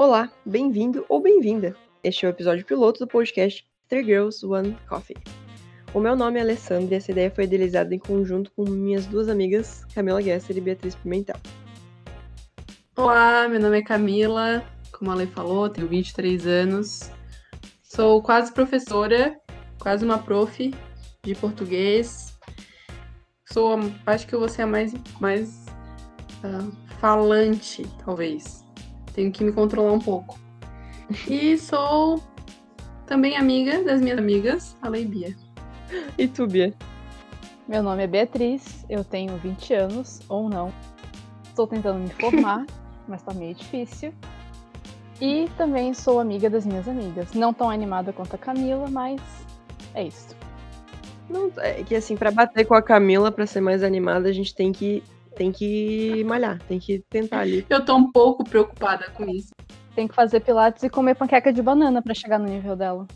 Olá, bem-vindo ou bem-vinda. Este é o episódio piloto do podcast Three Girls One Coffee. O meu nome é Alessandra e essa ideia foi idealizada em conjunto com minhas duas amigas, Camila Gesser e Beatriz Pimentel. Olá, meu nome é Camila, como a Lei falou, tenho 23 anos. Sou quase professora, quase uma prof de português. Sou, acho que eu vou ser a mais, mais uh, falante, talvez. Tenho que me controlar um pouco. E sou também amiga das minhas amigas, a Leibia. E tu, Bia? Meu nome é Beatriz, eu tenho 20 anos, ou não. Estou tentando me formar, mas tá meio difícil. E também sou amiga das minhas amigas. Não tão animada quanto a Camila, mas é isso. Não, é que assim, para bater com a Camila, para ser mais animada, a gente tem que tem que malhar, tem que tentar ali. Eu tô um pouco preocupada com isso. Tem que fazer pilates e comer panqueca de banana para chegar no nível dela.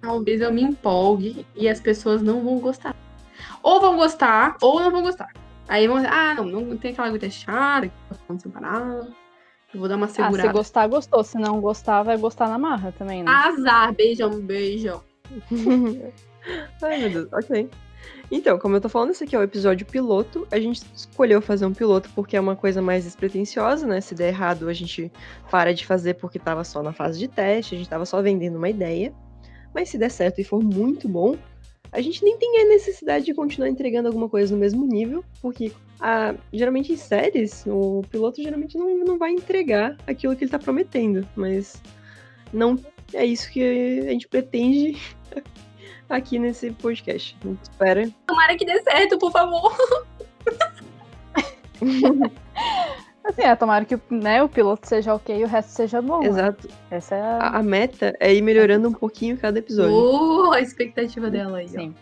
Talvez eu me empolgue e as pessoas não vão gostar. Ou vão gostar, ou não vão gostar. Aí vão dizer, ah, não, não tem aquela aguenta chata, que tá falando separado. Eu vou dar uma segurada. Ah, se gostar, gostou. Se não gostar, vai gostar na marra também, né? Azar, beijão, beijão. Ai, meu Deus, ok. Então, como eu tô falando, esse aqui é o episódio piloto. A gente escolheu fazer um piloto porque é uma coisa mais despretensiosa, né? Se der errado, a gente para de fazer porque tava só na fase de teste, a gente tava só vendendo uma ideia. Mas se der certo e for muito bom, a gente nem tem a necessidade de continuar entregando alguma coisa no mesmo nível, porque a, geralmente em séries, o piloto geralmente não, não vai entregar aquilo que ele tá prometendo, mas não é isso que a gente pretende aqui nesse podcast. Espera. Tomara que dê certo, por favor. assim, é, tomara que né, o piloto seja ok e o resto seja bom. né? Exato. Essa é a... A, a meta é ir melhorando um pouquinho cada episódio. Uh, a expectativa dela aí. ó. Sim.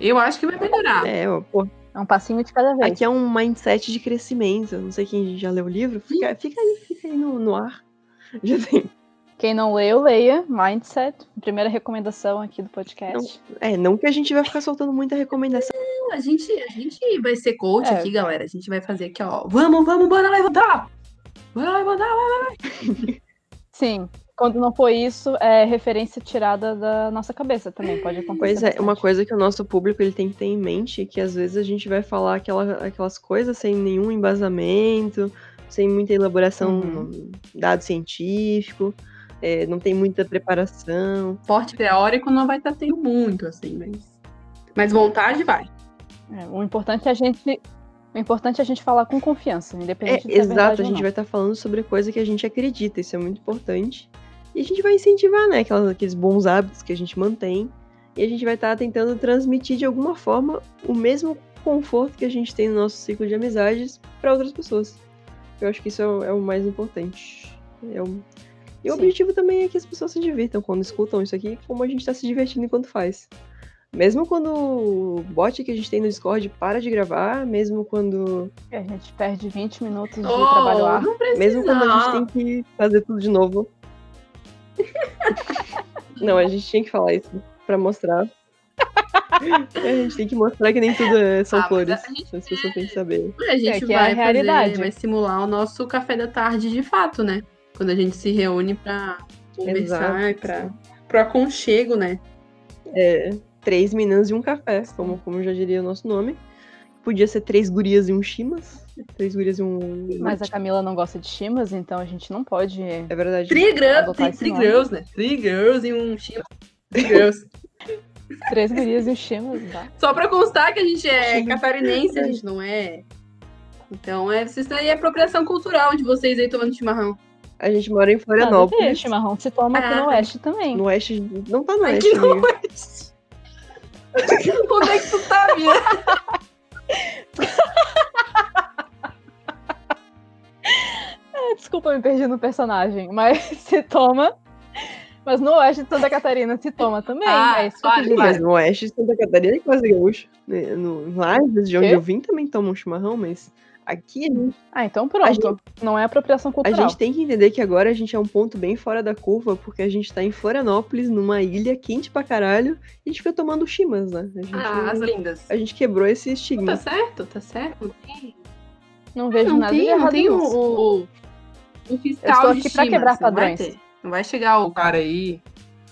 Eu acho que vai melhorar. É, ó, pô, É um passinho de cada vez. aqui é um mindset de crescimento. Não sei quem já leu o livro. Fica, fica aí, fica aí no, no ar. Já tem. Quem não leu, leia. Mindset. Primeira recomendação aqui do podcast. É, não que a gente vai ficar soltando muita recomendação. A gente, a gente vai ser coach É. aqui, galera. A gente vai fazer aqui, ó. Vamos, vamos, bora levantar! Bora levantar, vai. Sim. Quando não for isso, é referência tirada da nossa cabeça também. Pode acontecer. Pois é, uma bastante. coisa que o nosso público ele tem que ter em mente é que às vezes a gente vai falar aquela, aquelas coisas sem nenhum embasamento, sem muita elaboração, Uhum. dado científico, é, não tem muita preparação. Porte teórico não vai estar tendo muito, assim, mas. Mas vontade vai. É, o importante é a gente. O importante é a gente falar com confiança, É, independente de ser exato, verdade a ou gente não. vai estar falando sobre coisa que a gente acredita, isso é muito importante. E a gente vai incentivar, né, aquelas, aqueles bons hábitos que a gente mantém. E a gente vai estar tentando transmitir de alguma forma o mesmo conforto que a gente tem no nosso ciclo de amizades para outras pessoas. Eu acho que isso é o, é o mais importante. É o- E o Sim. objetivo também é que as pessoas se divirtam quando escutam isso aqui, como a gente está se divertindo enquanto faz. Mesmo quando o bot que a gente tem no Discord para de gravar, mesmo quando A gente perde 20 minutos de Oh, trabalho árduo. não precisa. mesmo quando a gente tem que fazer tudo de novo. Não, a gente tinha que falar isso pra mostrar. a gente tem que mostrar que nem tudo é- são Ah, flores. a gente- As pessoas têm que saber. A gente É, que é a vai realidade. fazer, vai simular o nosso café da tarde de fato, né? Quando a gente se reúne pra conversar, pra, pro aconchego, né? É, três meninas e um café, como, como já diria o nosso nome. Podia ser três gurias e um chimas. Três gurias e um. Mas a Camila não gosta de chimas, então a gente não pode. É verdade. Three, girl, three, girls, né? Three girls e um chima. Three girls. Três gurias e os chimas, tá? Só pra constar que a gente é catarinense, a gente não é. Então, é, isso aí é apropriação cultural de vocês aí tomando chimarrão. A gente mora em Florianópolis. chimarrão se toma aqui Ah. no oeste também. No oeste. Não tá no Aqui oeste, no amiga. Oeste. Onde é que tu tá, Bia? É, Desculpa, me perdi no personagem, mas se toma. Mas no oeste de Santa Catarina se toma também. Ah, é isso que eu claro. Mas no oeste de Santa Catarina é quase gaúcho. né? No, lá, de onde eu vim, também tomam chimarrão, mas aqui a gente, Ah, então pronto. Não é apropriação a cultural. gente tem que entender que agora a gente é um ponto bem fora da curva, porque a gente tá em Florianópolis, numa ilha quente pra caralho, e a gente fica tomando chimas, né? A gente, Ah, as lindas. a gente quebrou esse Tá estigma. certo, tá certo. Não tem, Não vejo não nada de tem, não errado tem o, nisso. o- um fiscal Eu estou de aqui pra Shimas, quebrar não vai padrões. Não vai chegar o cara aí.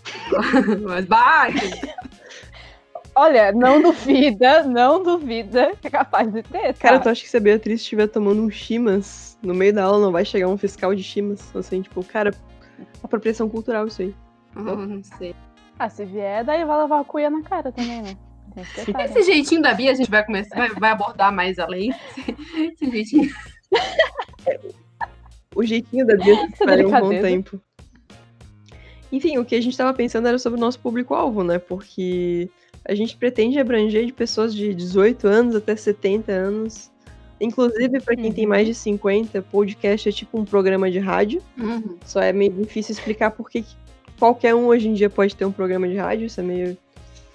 Mas bate. Olha, não duvida, não duvida que é capaz de ter, Cara, tá? tu acha que se a Beatriz estiver tomando um chimas no meio da aula, não vai chegar um fiscal de chimas? Assim, tipo, cara, apropriação cultural isso aí. Não sei. Ah, se vier, daí vai levar a cuia na cara também, né? Esse jeitinho da Bia a gente vai começar, vai, vai abordar mais além. Esse jeitinho. O jeitinho da Bia se espalha um bom tempo. Enfim, o que a gente tava pensando era sobre o nosso público-alvo, né? Porque a gente pretende abranger de pessoas de 18 anos até 70 anos. Inclusive, pra quem tem Uhum. mais de 50, podcast é tipo um programa de rádio. Uhum. Só é meio difícil explicar porque que qualquer um hoje em dia pode ter um programa de rádio. Isso é meio.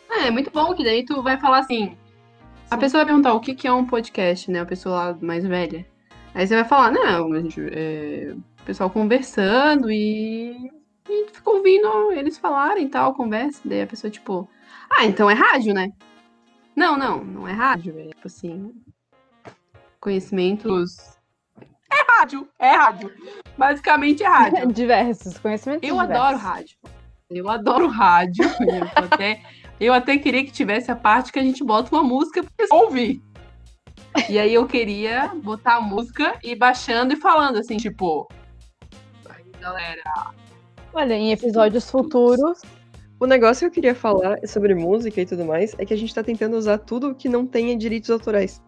É, é muito bom que daí tu vai falar assim. A pessoa vai perguntar o que, que é um podcast, né? A pessoa lá mais velha. Aí você vai falar, não, gente, é, o pessoal conversando e, e fica ouvindo eles falarem e tal, conversa. Daí a pessoa, tipo, ah, então é rádio, né? Não, não, não é rádio. É tipo assim. Conhecimentos. É rádio, é rádio. Basicamente é rádio. Diversos conhecimentos. Eu diversos. adoro rádio. Eu adoro rádio. Eu até, eu até queria que tivesse a parte que a gente bota uma música pra ouvir. E aí eu queria botar a música e baixando e falando assim, tipo. Aí, galera. Olha, em episódios futuros, O negócio que eu queria falar sobre música e tudo mais é que a gente tá tentando usar tudo que não tenha direitos autorais.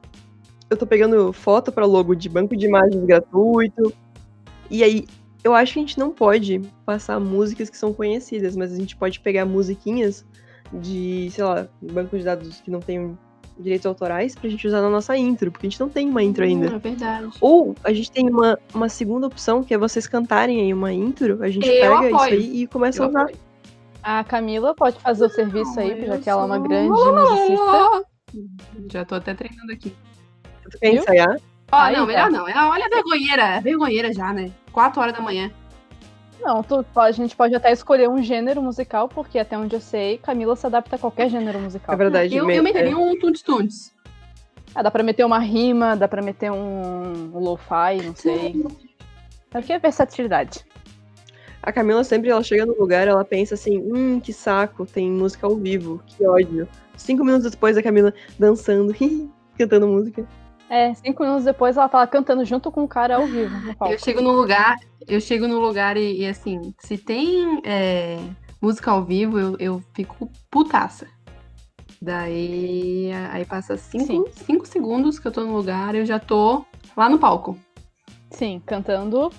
Eu tô pegando foto pra logo de banco de imagens gratuito. E aí, eu acho que a gente não pode passar músicas que são conhecidas, mas a gente pode pegar musiquinhas de, sei lá, banco de dados que não tem direitos autorais pra gente usar na nossa intro, porque a gente não tem uma intro ainda. Hum, é verdade. Ou a gente tem uma, uma segunda opção, que é vocês cantarem aí uma intro, a gente Eu pega isso apoio. aí e começa a Eu usar. apoio. a Camila pode fazer o serviço aí, eu já que ela é uma grande musicista. Já tô até treinando aqui. Tu quer ensaiar? Ó, não, tá. melhor não. É, Olha a vergonheira. É vergonheira já, né? 4 horas da manhã. Não, tu, a gente pode até escolher um gênero musical, porque até onde eu sei, Camila se adapta a qualquer gênero musical. É verdade. Eu, me- eu meteria um tuntes-tuntes. Ah, dá pra meter uma rima, dá pra meter um, um lo-fi, não sei. Aqui é versatilidade. A Camila sempre ela chega no lugar, ela pensa assim, hum, que saco, tem música ao vivo, que ódio. Cinco minutos depois a Camila dançando, cantando música. É, cinco minutos depois ela tava cantando junto com o cara ao vivo, no palco. Eu chego no lugar, eu chego no lugar e, e, assim, se tem é, música ao vivo, eu, eu fico putaça. Daí aí passa cinco, Sim. cinco segundos que eu tô no lugar, eu já tô lá no palco. Sim, cantando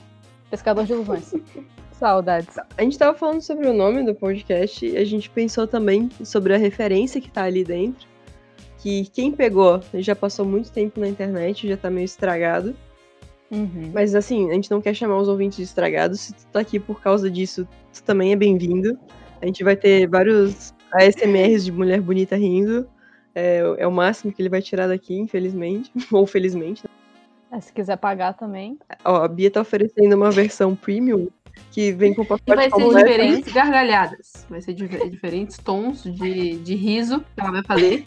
Pescador de Ilusões. Saudades. A gente tava falando sobre o nome do podcast e a gente pensou também sobre a referência que tá ali dentro. Que quem pegou já passou muito tempo na internet, já tá meio estragado. Uhum. Mas assim, a gente não quer chamar os ouvintes de estragados. Se tu tá aqui por causa disso, tu também é bem-vindo. A gente vai ter vários ASMRs de mulher bonita rindo. É, é o máximo que ele vai tirar daqui, infelizmente. Ou felizmente. É, se quiser pagar também. Ó, a Bia tá oferecendo uma versão premium que vem com E pacote vai ser diferentes gargalhadas. Vai ser difer- diferentes tons de, de riso que ela vai fazer.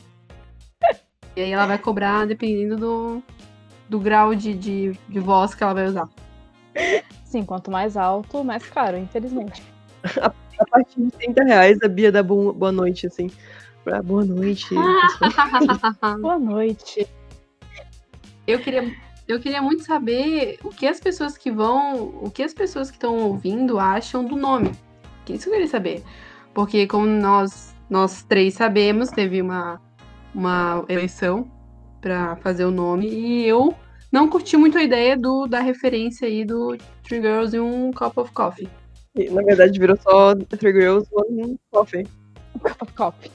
E aí ela vai cobrar dependendo do, do grau de, de, de voz que ela vai usar. Sim, quanto mais alto, mais caro, infelizmente. A partir de 30 reais, a Bia dá bom- boa noite, assim. Pra boa noite. Boa noite. Eu queria, eu queria muito saber o que as pessoas que vão, o que as pessoas que estão ouvindo acham do nome. Isso eu queria saber. Porque como nós, nós três sabemos, teve uma, uma eleição para fazer o nome e eu não curti muito a ideia do, da referência aí do Three Girls e um Cup of Coffee. E, Na verdade, virou só Three Girls, One Coffee. Cup of coffee.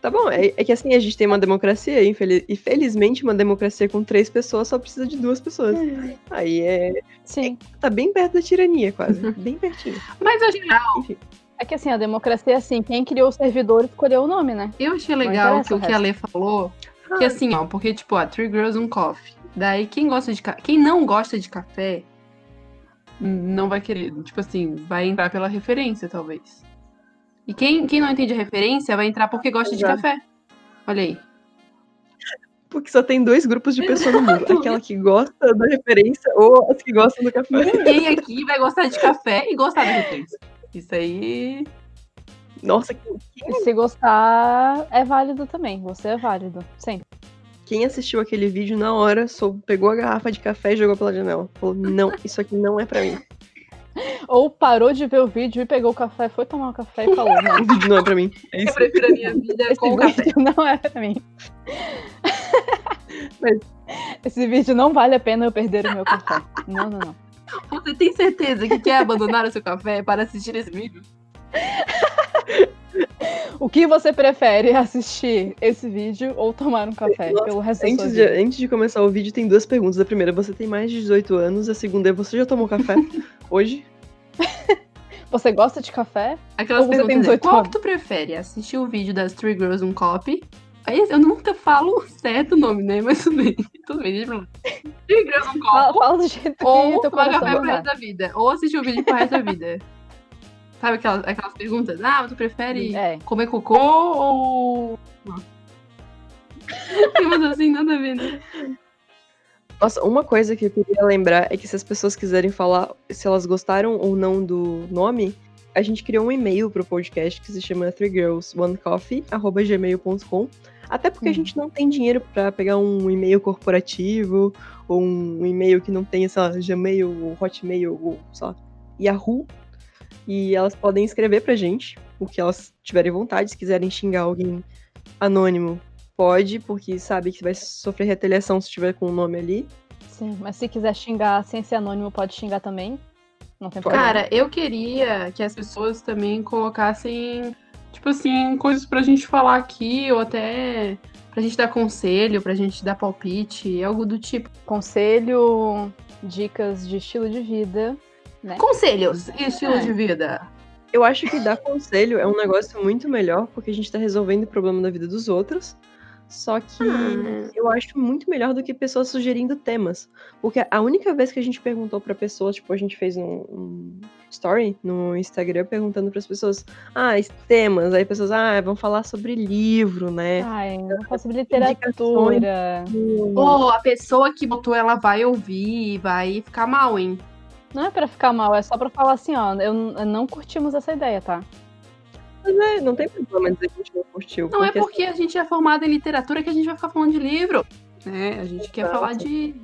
Tá bom, é, é que assim, a gente tem uma democracia, e infeliz- e felizmente uma democracia com três pessoas só precisa de duas pessoas. Aí é. Sim. Tá bem perto da tirania, quase. Bem pertinho. Mas achei legal, Enfim. É que assim, a democracia é assim, quem criou o servidor escolheu o nome, né? eu achei legal que o o que a. Lê falou. Que assim, ó, porque, tipo, ó, Three Girls, um Coffee. Daí, quem gosta de quem não gosta de café, não vai querer. Tipo assim, vai entrar pela referência, talvez. E quem, quem não entende a referência vai entrar porque gosta de Exato. café. Olha aí. Porque só tem dois grupos de pessoas no mundo. Aquela que gosta da referência ou as que gostam do café. Ninguém aqui vai gostar de café e gostar da referência. Isso aí. Nossa, E se gostar, é válido também. Você é válido. Sempre. quem assistiu aquele vídeo na hora só pegou a garrafa de café e jogou pela janela. Falou, não, isso aqui não é pra mim. Ou parou de ver o vídeo e pegou o café, foi tomar um café e falou: Não, O vídeo não é pra mim. É Eu isso. prefiro a minha vida esse com o café. vídeo não é pra mim. Mas- Esse vídeo não vale a pena eu perder o meu café. Não, não, não. Você tem certeza que quer abandonar o seu café para assistir esse vídeo? O que você prefere assistir esse vídeo ou tomar um café Nossa, pelo resto da sua Antes de, antes de começar o vídeo, tem duas perguntas. A primeira, você tem mais de 18 anos. A segunda é, você já tomou café hoje? Você gosta de café? Aquelas Ou você tem perguntas, né? 18 qual anos? que tu prefere? Assistir o vídeo das Three Girls um Copy? Aí eu nunca falo certo o nome, né? Mas tudo bem. Tudo bem, deixa pra lá. Um Fala, Copy. fala do jeito que Ou tomar café pro resto da vida. Ou assistir o vídeo pro resto da vida. Sabe aquelas, aquelas perguntas? Ah, tu prefere É. comer cocô ou. Não. Tem umas assim, nada a ver, né? Nossa, uma coisa que eu queria lembrar é que se as pessoas quiserem falar se elas gostaram ou não do nome, a gente criou um e-mail pro podcast que se chama threegirlsonecoffee.gmail.com Até porque a Hum. gente não tem dinheiro pra pegar um e-mail corporativo ou um e-mail que não tenha, sei lá, Gmail ou Hotmail ou, sei lá, Yahoo. E elas podem escrever pra gente o que elas tiverem vontade. Se quiserem xingar alguém anônimo, pode, porque sabe que vai sofrer retaliação se tiver com o nome ali. Sim, mas se quiser xingar sem ser anônimo, pode xingar também. Não tem problema. Cara, eu queria que as pessoas também colocassem, tipo assim, coisas pra gente falar aqui, ou até pra gente dar conselho, pra gente dar palpite, algo do tipo. Conselho, dicas de estilo de vida. Né? Conselhos e estilo É. de vida. Eu acho que dar conselho é um negócio muito melhor, porque a gente tá resolvendo o problema da vida dos outros. Só que Ah. eu acho muito melhor do que pessoas sugerindo temas. Porque a única vez que a gente perguntou pra pessoas, tipo, a gente fez um, um story no Instagram perguntando pras pessoas, ah, temas. Aí pessoas, ah, vamos falar sobre livro, né? Ai, não falo sobre Indicações. literatura. Ou a pessoa que botou, ela vai ouvir e vai ficar mal, hein? Não é pra ficar mal, é só pra falar assim, ó, eu não curtimos essa ideia, tá? Mas é, não tem problema dizer que a gente não curtiu. Não é porque a gente é formado em literatura que a gente vai ficar falando de livro. É, a gente quer Exato. falar de.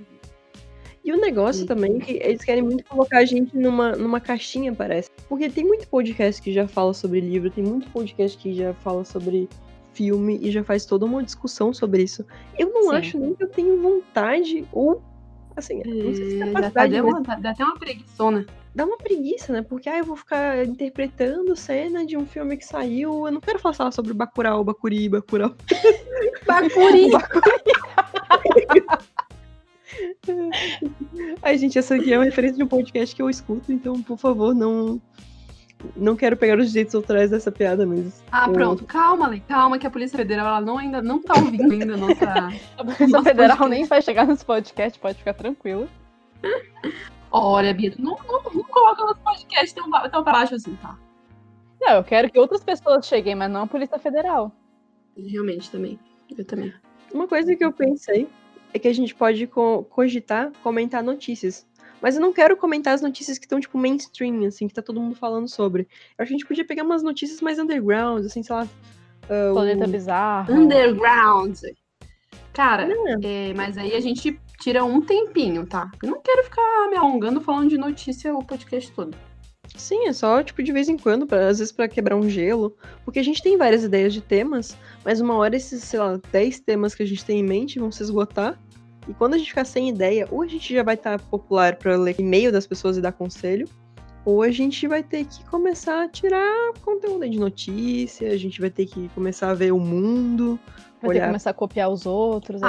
E o negócio Sim. também é que eles querem muito colocar a gente numa, numa caixinha, parece. Porque tem muito podcast que já fala sobre livro, tem muito podcast que já fala sobre filme e já faz toda uma discussão sobre isso. Eu não Sim. acho nem que eu tenho vontade ou. Assim, não sei se É, dá, capacidade, dá mas uma, dá até uma preguiçona. Dá uma preguiça, né? Porque ah, eu vou ficar interpretando cena de um filme que saiu. Eu não quero falar sobre Bacurau, Bacuri, Bacurau. Bacuri! Ai, gente, essa aqui é uma referência de um podcast que eu escuto, então, por favor, não. Não quero pegar os direitos autorais dessa piada, mas. Ah, eu- pronto. Calma, Lei. Calma que a Polícia Federal ela não, ainda não tá ouvindo ainda a nossa. A Polícia Federal podcast. nem vai chegar nesse podcast, pode ficar tranquilo. Olha, Bia, não, não, não coloca nosso podcast tão, tão pra baixo assim, tá? Não, eu quero que outras pessoas cheguem, mas não a Polícia Federal. Realmente também. Eu também. Uma coisa que eu pensei é que a gente pode co- cogitar comentar notícias. Mas eu não quero comentar as notícias que estão, tipo, mainstream, assim, que tá todo mundo falando sobre. Eu acho que a gente podia pegar umas notícias mais underground, assim, sei lá. o- Planeta Bizarro. Underground. Cara, é, mas aí a gente tira um tempinho, tá? Eu não quero ficar me alongando falando de notícia o podcast todo. Sim, é só, tipo, de vez em quando, pra, às vezes pra quebrar um gelo. Porque a gente tem várias ideias de temas, mas uma hora esses, sei lá, 10 temas que a gente tem em mente vão se esgotar. E quando a gente ficar sem ideia, ou a gente já vai estar popular pra ler e-mail das pessoas e dar conselho, ou a gente vai ter que começar a tirar conteúdo de notícia, a gente vai ter que começar a ver o mundo, Vai ter que olhar. começar a copiar os outros. fica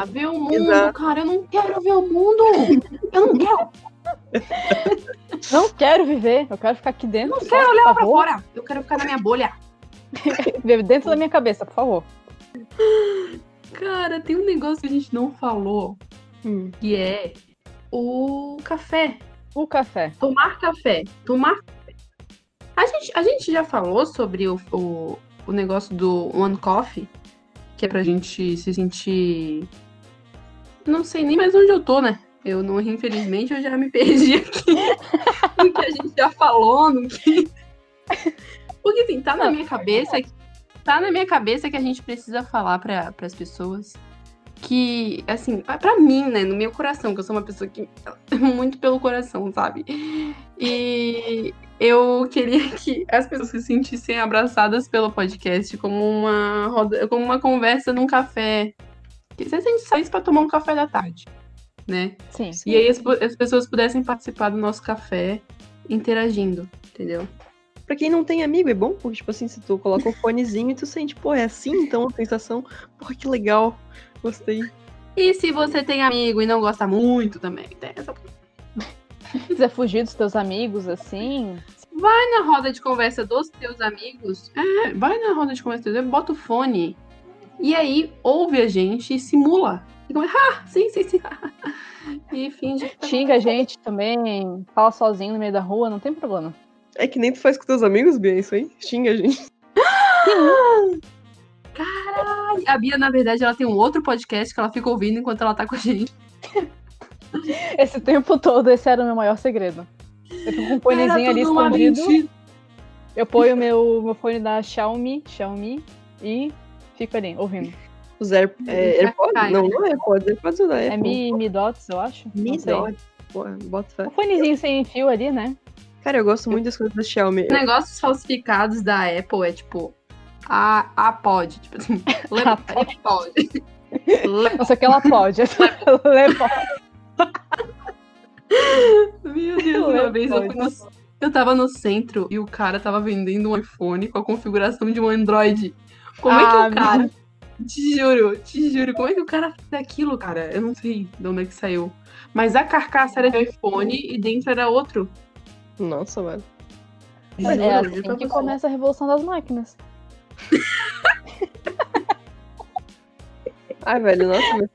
Ah, ver o mundo, Exato. cara. Eu não quero ver o mundo. Eu não quero, Não quero viver, eu quero ficar aqui dentro. não quero olhar pra favor. fora. Eu quero ficar na minha bolha. Viver dentro da minha cabeça, por favor. Cara, tem um negócio que a gente não falou, Hum, que é o café. O café. Tomar café. Tomar café. A gente, a gente já falou sobre o, o, o negócio do One Coffee, que é pra gente se sentir. Não sei nem mais onde eu tô, né? Eu não, infelizmente, eu já me perdi aqui no que a gente já falou, no que. Porque assim, tá na minha cabeça. Tá na minha cabeça que a gente precisa falar para as pessoas que, assim, para mim, né, no meu coração, que eu sou uma pessoa que muito pelo coração, sabe? E eu queria que as pessoas se sentissem abraçadas pelo podcast como uma roda, como uma conversa num café. Que se a gente saísse para tomar um café da tarde, né? Sim. E aí as, as pessoas pudessem participar do nosso café interagindo, entendeu? Pra quem não tem amigo, é bom, porque, tipo assim, se tu coloca o fonezinho e tu sente, pô, é assim então a sensação, porra, que legal, gostei. E se você tem amigo e não gosta muito também, tem essa quiser fugir dos teus amigos, assim. Vai na roda de conversa dos teus amigos. É, vai na roda de conversa dos teus amigos, bota o fone. E aí, ouve a gente e simula. E como, ah, sim, sim, sim. e finge. tá Xinga a gente também, fala sozinho no meio da rua, não tem problema. É que nem tu faz com teus amigos, Bia, isso aí? Xinga a gente. Caralho! A Bia, na verdade, ela tem um outro podcast que ela fica ouvindo enquanto ela tá com a gente. Esse tempo todo, esse era o meu maior segredo. Eu fico com um fonezinho ali escondido. Eu ponho meu, meu fone da Xiaomi, Xiaomi e fico ali, ouvindo. Os Air, é, AirPods? Cai, Não, né? não é AirPods, AirPods não é É Mi, Mi Dots, eu acho. Mi Não sei. Dot. Porra, bota fé. Um fonezinho sem fio ali, né? Cara, eu gosto muito das coisas da Xiaomi. Negócios falsificados da Apple é tipo. A, a pod. Tipo assim. A Lepod. Nossa, que ela pode. Leva. Meu Deus, uma vez eu, fui no, eu tava no centro e o cara tava vendendo um iPhone com a configuração de um Android. Como é que Ah, o cara. Te juro, te juro, como é que o cara fez aquilo, cara? Eu não sei de onde é que saiu. Mas a carcaça era de iPhone e dentro era outro. Nossa, mano. Juro, É juro assim pra que você. começa a revolução das máquinas. Ai, velho, nossa, mas,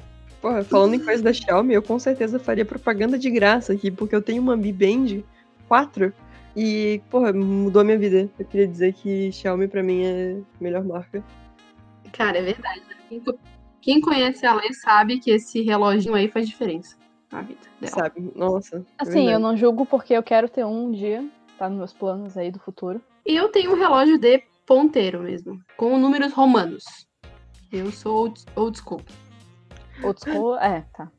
porra, falando em coisa da Xiaomi, eu com certeza faria propaganda de graça aqui, porque eu tenho uma Mi Band 4 e, porra, mudou a minha vida. Eu queria dizer que Xiaomi pra mim é a melhor marca. Cara, é verdade. né? Quem, co- quem conhece a Lê sabe que esse reloginho aí faz diferença na vida dela. Sabe? Nossa. é Assim, eu verdade. não julgo porque eu quero ter um dia, tá nos meus planos aí do futuro. E eu tenho um relógio de ponteiro mesmo, com números romanos. Eu sou old, old school. Old school, é, tá.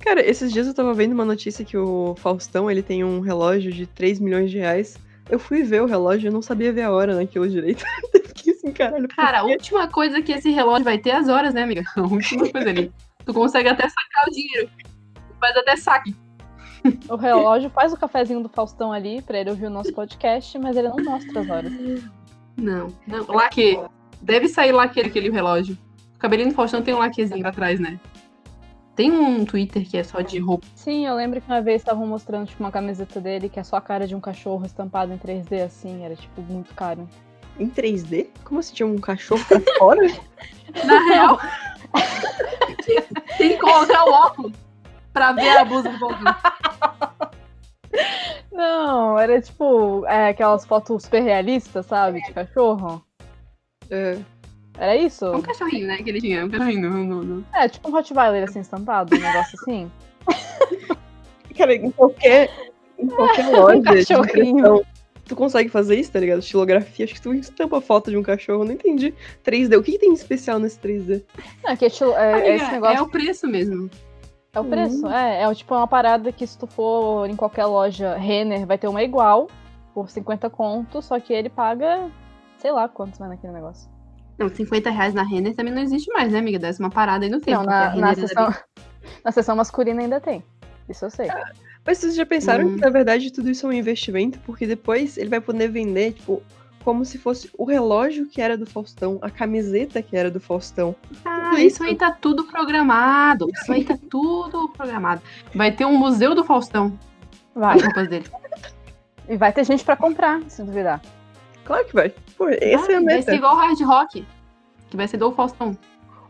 Cara, esses dias eu tava vendo uma notícia que o Faustão, ele tem um relógio de 3 milhões de reais. Eu fui ver o relógio, eu não sabia ver a hora naquilo direito. Eu Fiquei assim, caralho. Cara, a última coisa que esse relógio vai ter é as horas, né, amiga? A última coisa ali. Tu consegue até sacar o dinheiro. Tu faz até saque. O relógio faz o cafezinho do Faustão ali pra ele ouvir o nosso podcast, mas ele não mostra as horas. Não, não. Laque. Deve sair laque aquele relógio. O cabelinho do Faustão tem um laquezinho atrás, né? Tem um Twitter que é só de roupa. Sim, eu lembro que uma vez estavam mostrando tipo, uma camiseta dele que é só a cara de um cachorro estampado em 3D, assim, era tipo muito caro. Em 3D? Como assim tinha um cachorro pra fora? Na real. tem que colocar o óculos pra ver a blusa do Faustão. Não, era tipo é, aquelas fotos super realistas, sabe? De cachorro. É. Era isso? É um cachorrinho, né? Que ele tinha. Um cachorrinho. No, no, no. É, tipo um Rottweiler assim estampado, um negócio assim. Cara, em qualquer, em qualquer loja Um cachorrinho. tu consegue fazer isso, tá ligado? Estilografia. Acho que tu estampa a foto de um cachorro. Não entendi. 3D. O que, que tem de especial nesse 3D? Não, é que é, é Amiga, esse negócio é o preço mesmo. É o preço, é. É tipo uma parada que se tu for em qualquer loja Renner, vai ter uma igual, por 50 contos, só que ele paga, sei lá quantos vai naquele negócio. Não, 50 reais na Renner também não existe mais, né, amiga? Desce uma parada aí no tempo. Não, na, na, era seção, na seção masculina ainda tem. Isso eu sei. Mas vocês já pensaram Hum. que, na verdade, tudo isso é um investimento? Porque depois ele vai poder vender, tipo, como se fosse o relógio que era do Faustão, a camiseta que era do Faustão. Ah, isso isso. aí tá tudo programado. Isso aí tá tudo programado. Vai ter um museu do Faustão. Vai. As roupas dele. E vai ter gente pra comprar, se duvidar. Claro que vai. Pô, essa é a Vai meta. ser igual o Hard Rock, que vai ser do Faustão.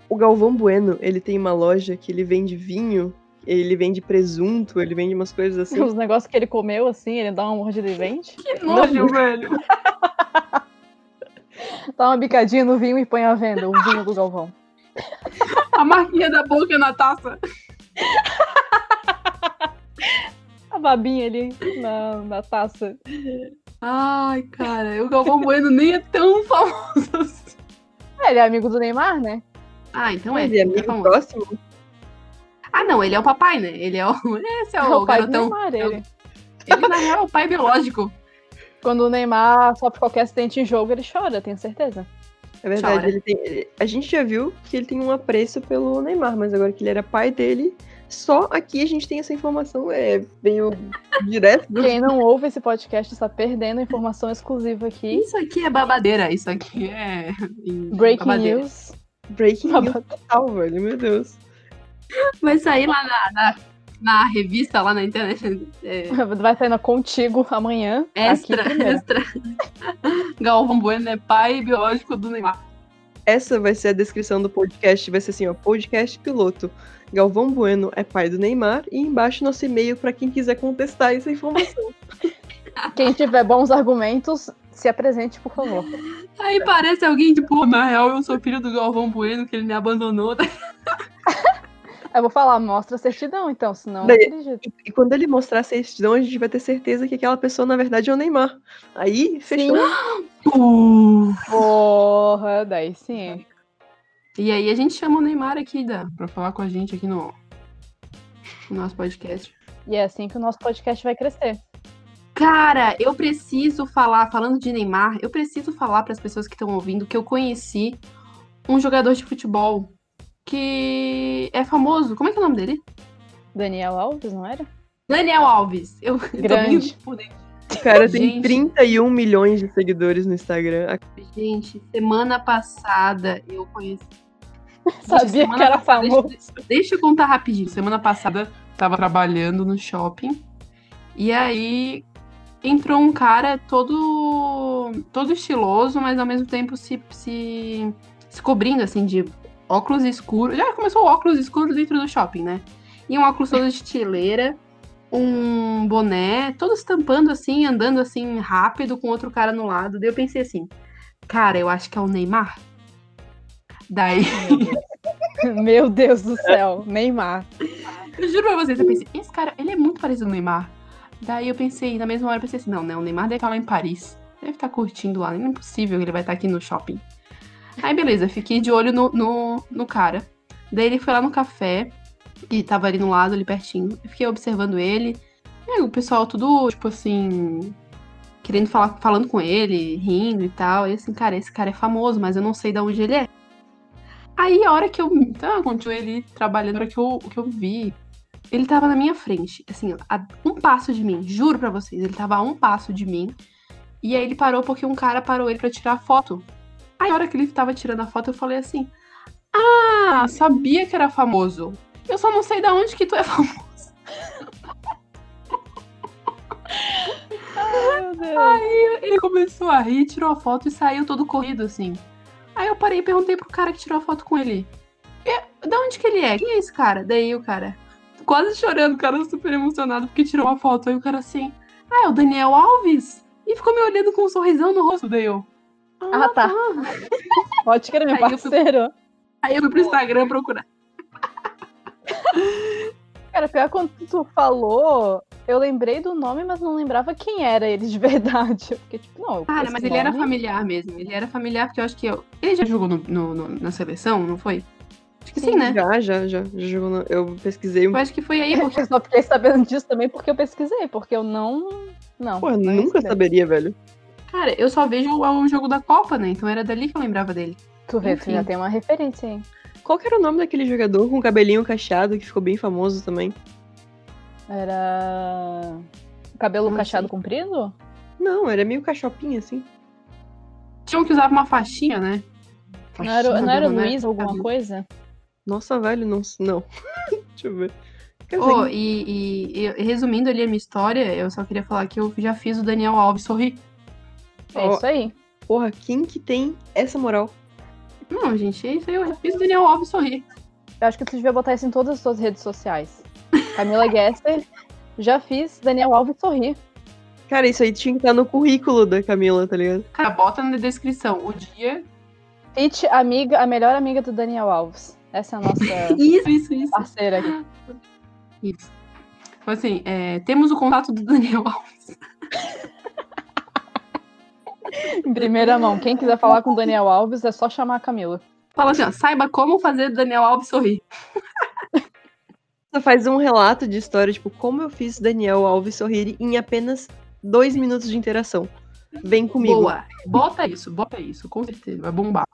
O Galvão Bueno, ele tem uma loja que ele vende vinho, ele vende presunto, ele vende umas coisas assim. Os negócios que ele comeu, assim, ele dá uma mordida e vende. Que nojo, velho. Dá uma bicadinha no vinho e põe à venda, o vinho do Galvão. A marquinha da boca na taça. A babinha ali na, na taça. Ai, cara, o Galvão Bueno nem é tão famoso assim. É, ele é amigo do Neymar, né? Ah, então é. Ele é é amigo famoso. próximo. Ah, não, ele é o papai, né? Ele é o. Esse é o, o pai do garotão. Neymar, ele. Ele, na real, é o pai biológico. Quando o Neymar sofre qualquer acidente em jogo, ele chora, tenho certeza. É verdade, ele tem, ele- a gente já viu que ele tem um apreço pelo Neymar, mas agora que ele era pai dele, só aqui a gente tem essa informação, é meio direto. do- Quem não ouve esse podcast está perdendo a informação exclusiva aqui. Isso aqui é babadeira. Isso aqui é. Breaking babadeira. news. Breaking news total, velho, meu Deus. Vai sair lá na, na, na revista, lá na internet. É, Vai sair na contigo amanhã. extra, extra. Galvão Bueno é pai biológico do Neymar. Essa vai ser a descrição do podcast, vai ser assim, ó, podcast piloto. Galvão Bueno é pai do Neymar e embaixo nosso e-mail pra quem quiser contestar essa informação. Quem tiver bons argumentos, se apresente, por favor. Aí parece alguém, tipo, na real, eu sou filho do Galvão Bueno, que ele me abandonou. Eu vou falar, mostra a certidão, então, senão eu Daí- não acredito. E quando ele mostrar a certidão, a gente vai ter certeza que aquela pessoa, na verdade, é o Neymar. Aí, fechou. Uh. Porra, daí sim. E aí a gente chama o Neymar aqui da, pra falar com a gente aqui no, no nosso podcast. E é assim que o nosso podcast vai crescer. Cara, eu preciso falar, falando de Neymar, eu preciso falar para as pessoas que estão ouvindo que eu conheci um jogador de futebol que é famoso. Como é que é o nome dele? Daniel Alves, não era? Daniel Alves. Eu eu tô Grande. dentro. O cara tem Gente. 31 milhões de seguidores no Instagram. Gente, semana passada eu conheci. Sabia semana que era famoso. Deixa, deixa eu contar rapidinho. Semana passada tava trabalhando no shopping e aí entrou um cara todo todo estiloso, mas ao mesmo tempo se, se, se cobrindo assim de óculos escuros. Já começou o óculos escuro dentro do shopping, né? E um óculos todo de estileira, um boné, todo se tampando assim, andando assim rápido com outro cara no lado. Daí eu pensei assim, cara, eu acho que é o Neymar. Daí Meu Deus do céu, Neymar. Eu juro pra vocês, eu pensei, esse cara, ele é muito parecido com o Neymar. Daí eu pensei, na mesma hora eu pensei assim, não, né, o Neymar deve estar lá em Paris. Deve estar curtindo lá, não é possível que ele vai estar aqui no shopping. Aí beleza, fiquei de olho no, no, no cara. Daí ele foi lá no café, que tava ali no lado, ali pertinho. Eu fiquei observando ele. E aí o pessoal tudo, tipo assim, querendo falar, falando com ele, rindo e tal. E assim, cara, esse cara é famoso, mas eu não sei de onde ele é. Aí a hora que eu. Então, continuei ali trabalhando, a hora que eu, que eu vi. Ele tava na minha frente, assim, a um passo de mim, juro pra vocês, ele tava a um passo de mim. E aí ele parou porque um cara parou ele pra tirar foto. Aí a hora que ele tava tirando a foto, eu falei assim: Ah, sabia que era famoso. Eu só não sei de onde que tu é famoso. Ai, meu Deus. Ele começou a rir, tirou a foto e saiu todo corrido, assim. Aí eu parei e perguntei pro cara que tirou a foto com ele. "E, Da onde que ele é? Quem é esse cara? Daí o cara, quase chorando, o cara super emocionado porque tirou uma foto. Aí o cara assim, ah, é o Daniel Alves? E ficou me olhando com um sorrisão no rosto. Daí eu, Ah, tá. Pode querer, meu Aí eu fui- parceiro. Aí eu fui pro Instagram procurar. Cara, pior quando tu falou, eu lembrei do nome, mas não lembrava quem era ele de verdade. Eu fiquei tipo, não. Cara, mas ele era nome- familiar mesmo. Ele era familiar porque eu acho que eu... ele já jogou no- no- no- na seleção, não foi? Acho que sim, né? Já, já, já. já jogou na- Eu pesquisei um Eu acho que foi aí, porque Eu só fiquei sabendo disso também porque eu pesquisei, porque eu não. Não. Porra, não ia nunca saber. saberia, velho. Cara, eu só vejo o, jogo da Copa, né? Então era dali que eu lembrava dele. Tu vê, já tem uma referência aí. Qual que era o nome daquele jogador com cabelinho cacheado que ficou bem famoso também? Era. Cabelo Como cacheado assim? comprido? Não, era meio cachopinho, assim. Tinha um que usava uma faixinha, né? Não era, não era né? Luiz alguma Cabelo. coisa? Nossa, velho, não. Não. Deixa eu ver. Quer Oh, dizer, e, e- e resumindo ali a minha história, eu só queria falar que eu já fiz o Daniel Alves sorrir. É Ó. isso aí. porra, quem que tem essa moral? Não, gente, é isso aí, eu já fiz o Daniel Alves sorrir. Eu acho que tu devia botar isso em todas as suas redes sociais. Camila Gesser, já fiz Daniel Alves sorrir. Cara, isso aí tinha que estar no currículo da Camila, tá ligado? Cara, bota na descrição o dia. Fit amiga, a melhor amiga do Daniel Alves. Essa é a nossa Isso, isso, isso. parceira aqui. Isso. Então, assim, é, temos o contato do Daniel Alves. Em primeira mão, quem quiser falar com o Daniel Alves é só chamar a Camila. Fala assim, ó, saiba como fazer Daniel Alves sorrir. Faz um relato de história, tipo, como eu fiz Daniel Alves sorrir em apenas dois minutos de interação. Vem comigo. Boa. Bota isso, bota isso, com certeza. Vai bombar.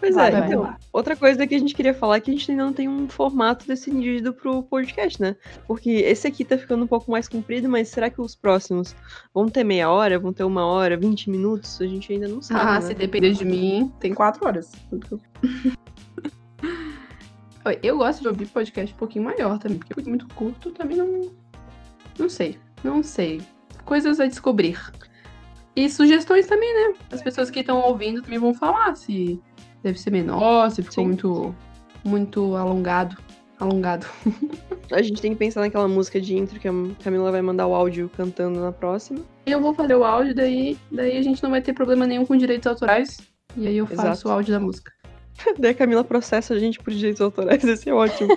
Pois Vai, é, vai então, bombar. outra coisa que a gente queria falar é que a gente ainda não tem um formato decidido pro podcast, né? Porque esse aqui tá ficando um pouco mais comprido, mas será que os próximos vão ter meia hora, vão ter uma hora, 20 minutos? A gente ainda não sabe, Ah, né? se depender de mim, tem quatro horas. Eu gosto de ouvir podcast um pouquinho maior também, porque muito curto também não. Não sei. Não sei. Coisas a descobrir. E sugestões também, né? As pessoas que estão ouvindo também vão falar se deve ser menor, se ficou Sim. muito, muito alongado. Alongado. A gente tem que pensar naquela música de intro que a Camila vai mandar o áudio cantando na próxima. Eu vou fazer o áudio, daí, daí a gente não vai ter problema nenhum com direitos autorais. E aí eu faço Exato. o áudio da música. Daí a Camila processa a gente por direitos autorais, esse é ótimo.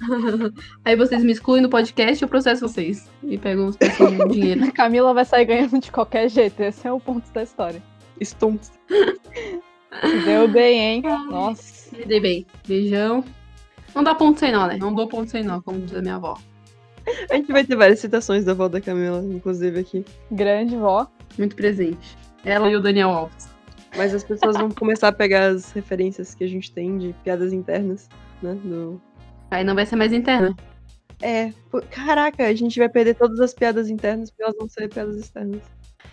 Aí vocês me excluem do podcast, eu processo vocês. E pego uns pedacinhos de dinheiro. A Camila vai sair ganhando de qualquer jeito. Esse é o ponto da história. Stonks. Se deu bem, hein? Nossa. Me dei bem. Beijão. Não dá ponto sem nó, né? Não dou ponto sem nó, como diz a minha avó. A gente vai ter várias citações da avó da Camila, inclusive aqui. Grande vó. Muito presente. Ela e o Daniel Alves. Mas as pessoas vão começar a pegar as referências que a gente tem de piadas internas, né? Do... Aí não vai ser mais interna. É, pô, caraca, a gente vai perder todas as piadas internas porque elas vão ser piadas externas.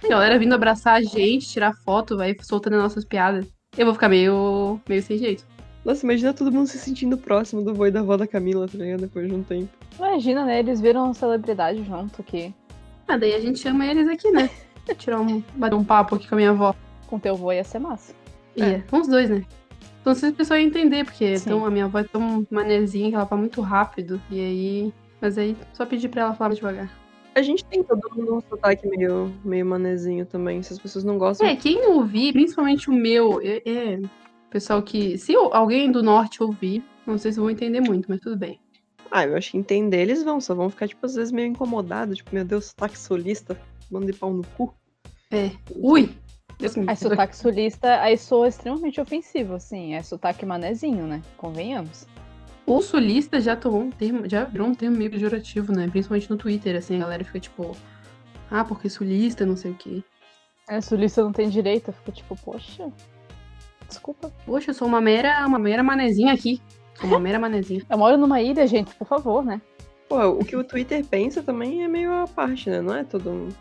A galera vindo abraçar a gente, tirar foto, vai soltando nossas piadas. Eu vou ficar meio, meio sem jeito. Nossa, imagina todo mundo se sentindo próximo do vô e da avó da Camila, tá ligado? Depois de um tempo. Imagina, né? Eles viram celebridade junto aqui. Ah, daí a gente chama eles aqui, né? Tirar um, bater um papo aqui com a minha avó. Com teu vô ia ser massa. Ia. Com os dois, né? Então se as pessoas iam entender, porque Sim. então, a minha avó é tão manezinha que ela fala muito rápido. E aí. Mas aí só pedir pra ela falar devagar. A gente tem todo mundo um sotaque meio, meio manezinho também. Se as pessoas não gostam. É, quem ouvir, principalmente o meu, é, é pessoal que. Se alguém do norte ouvir, não sei se vão entender muito, mas tudo bem. Ah, eu acho que entender eles vão, só vão ficar, tipo, às vezes meio incomodados. Tipo, meu Deus, sotaque solista, manda de pau no cu. É. Ui! Me Aí sotaque sulista, aí soa extremamente ofensivo, assim. É sotaque manezinho, né? Convenhamos. O sulista já tomou um termo, já virou um termo meio pejorativo, né? Principalmente no Twitter, assim, a galera fica tipo. Ah, porque sulista, não sei o quê. É, sulista não tem direito. Fica tipo, poxa. Desculpa. Poxa, eu sou uma mera, uma mera manezinha aqui. Sou uma mera manezinha. Eu moro numa ilha, gente, por favor, né? Pô, o que o Twitter pensa também é meio a parte, né? Não é todo mundo.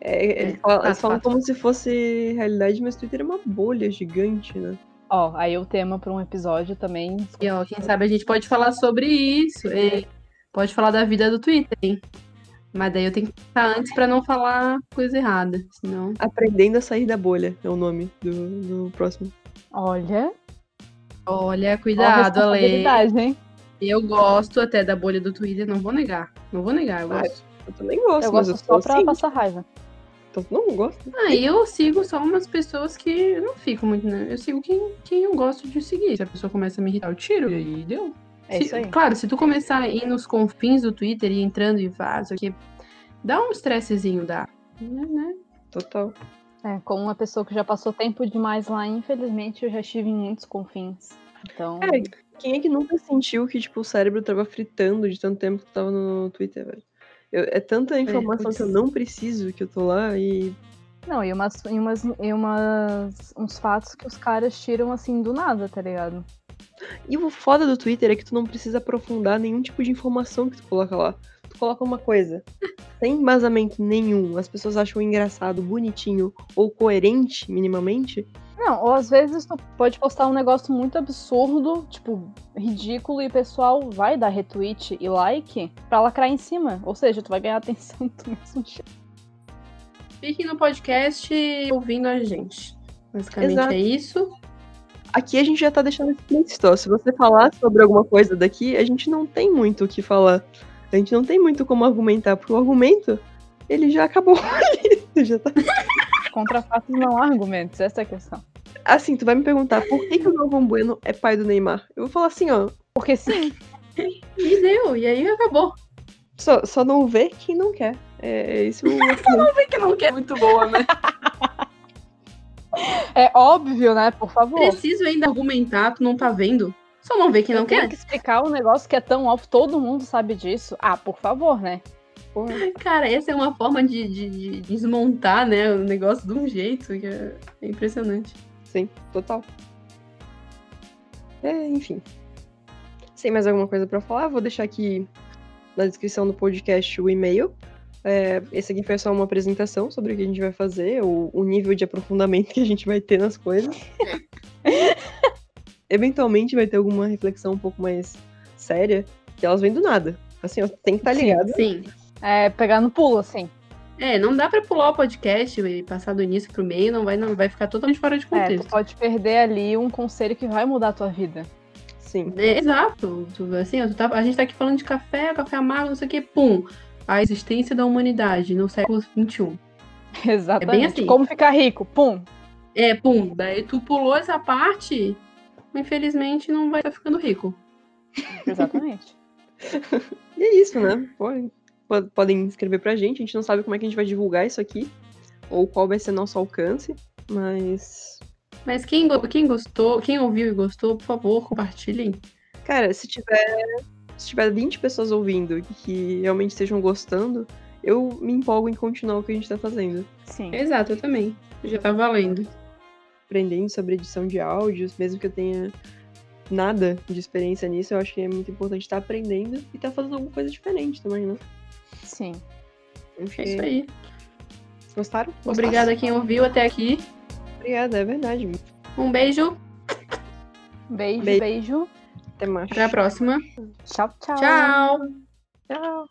É, É, eles falam, eles falam como se fosse realidade, mas o Twitter é uma bolha gigante, né? Ó, aí o tema pra um episódio também. E ó, quem sabe a gente pode falar sobre isso. Pode falar da vida do Twitter, hein? Mas daí eu tenho que pensar antes pra não falar coisa errada. Senão. Aprendendo a sair da bolha é o nome do, do próximo. Olha. Olha, ó a cuidado, Ale. responsabilidade, hein? Eu gosto até da bolha do Twitter, não vou negar. Não vou negar, eu Ah, gosto. Eu também gosto, Eu mas gosto eu só sou pra assim. passar raiva. Então, não gosto. Ah, eu sigo só umas pessoas que eu não fico muito, né? Eu sigo quem, quem eu gosto de seguir. Se a pessoa começa a me irritar, eu tiro. E aí deu. É Se- isso aí. Claro, se tu começar a ir nos confins do Twitter e entrando e vaza, que dá um estressezinho, dá. Né, né? Total. É, como uma pessoa que já passou tempo demais lá, infelizmente eu já estive em muitos confins. Então, É, quem é que nunca sentiu que, tipo, o cérebro tava fritando de tanto tempo que tu tava no Twitter, velho? Eu- é tanta informação putz. que eu não preciso que eu tô lá e. não, e umas, e umas, e umas uns fatos que os caras tiram assim do nada, tá ligado? E o foda do Twitter é que tu não precisa aprofundar nenhum tipo de informação que tu coloca lá. Tu coloca uma coisa sem embasamento nenhum, as pessoas acham engraçado, bonitinho ou coerente minimamente. Não, ou às vezes tu pode postar um negócio muito absurdo, tipo, ridículo, e o pessoal vai dar retweet e like pra lacrar em cima. Ou seja, tu vai ganhar atenção do mesmo jeito. Fique no podcast ouvindo a gente. Basicamente Exato. é isso. Aqui a gente já tá deixando explícito. Se você falar sobre alguma coisa daqui, a gente não tem muito o que falar. A gente não tem muito como argumentar, porque o argumento, ele já acabou. Ele já tá Contra fatos não há argumentos, essa é a questão. Assim, tu vai me perguntar por que, que o Galvão Bueno é pai do Neymar? Eu vou falar assim, ó. Porque sim. E deu, e aí acabou. Só, só não vê quem não quer. É isso. Não vem que não quer. Muito boa, né? É óbvio, né? Por favor. Preciso ainda argumentar, tu não tá vendo. Só não vê quem não quer. que explicar um negócio que é tão óbvio, todo mundo sabe disso. Ah, por favor, né? Porra. Cara, essa é uma forma de, de- de desmontar, né, o negócio de um jeito que é, é impressionante. Sim, total. É, enfim. Sem mais alguma coisa pra falar, vou deixar aqui na descrição do podcast o e-mail. É, esse aqui foi só uma apresentação sobre o que a gente vai fazer, o, o nível de aprofundamento que a gente vai ter nas coisas. Eventualmente vai ter alguma reflexão um pouco mais séria, que elas vêm do nada. Assim, ó, tem que estar Sim, ligado. Sim. É pegar no pulo, assim. É, não dá pra pular o podcast e passar do início pro meio, não vai, não vai ficar totalmente fora de É, tu contexto. pode perder ali um conselho que vai mudar a tua vida. Sim. É, exato. Tu- assim, tu tá- a gente tá aqui falando de café, café amargo, não sei o que, pum. A existência da humanidade no século XXI. Exatamente. assim. Como ficar rico? Pum. É, pum. Daí tu pulou essa parte, infelizmente não vai estar ficando rico. Exatamente. E é isso, né? Po- podem escrever pra gente. A gente não sabe como é que a gente vai divulgar isso aqui. Ou qual vai ser nosso alcance. Mas. Mas quem, quem gostou, quem ouviu e gostou, por favor, compartilhem. Cara, se tiver. Se tiver 20 pessoas ouvindo e que realmente estejam gostando, eu me empolgo em continuar o que a gente tá fazendo. Sim. Exato, eu também. Já tá valendo. Aprendendo sobre edição de áudios, mesmo que eu tenha nada de experiência nisso, eu acho que é muito importante estar aprendendo e estar fazendo alguma coisa diferente também, né? Sim. Enfim, É isso aí. Gostaram? Obrigada a quem ouviu até aqui. Obrigada, é verdade. Um beijo. Beijo, Beijo. beijo. Até mais. Até a próxima. Tchau, tchau. Tchau. Tchau.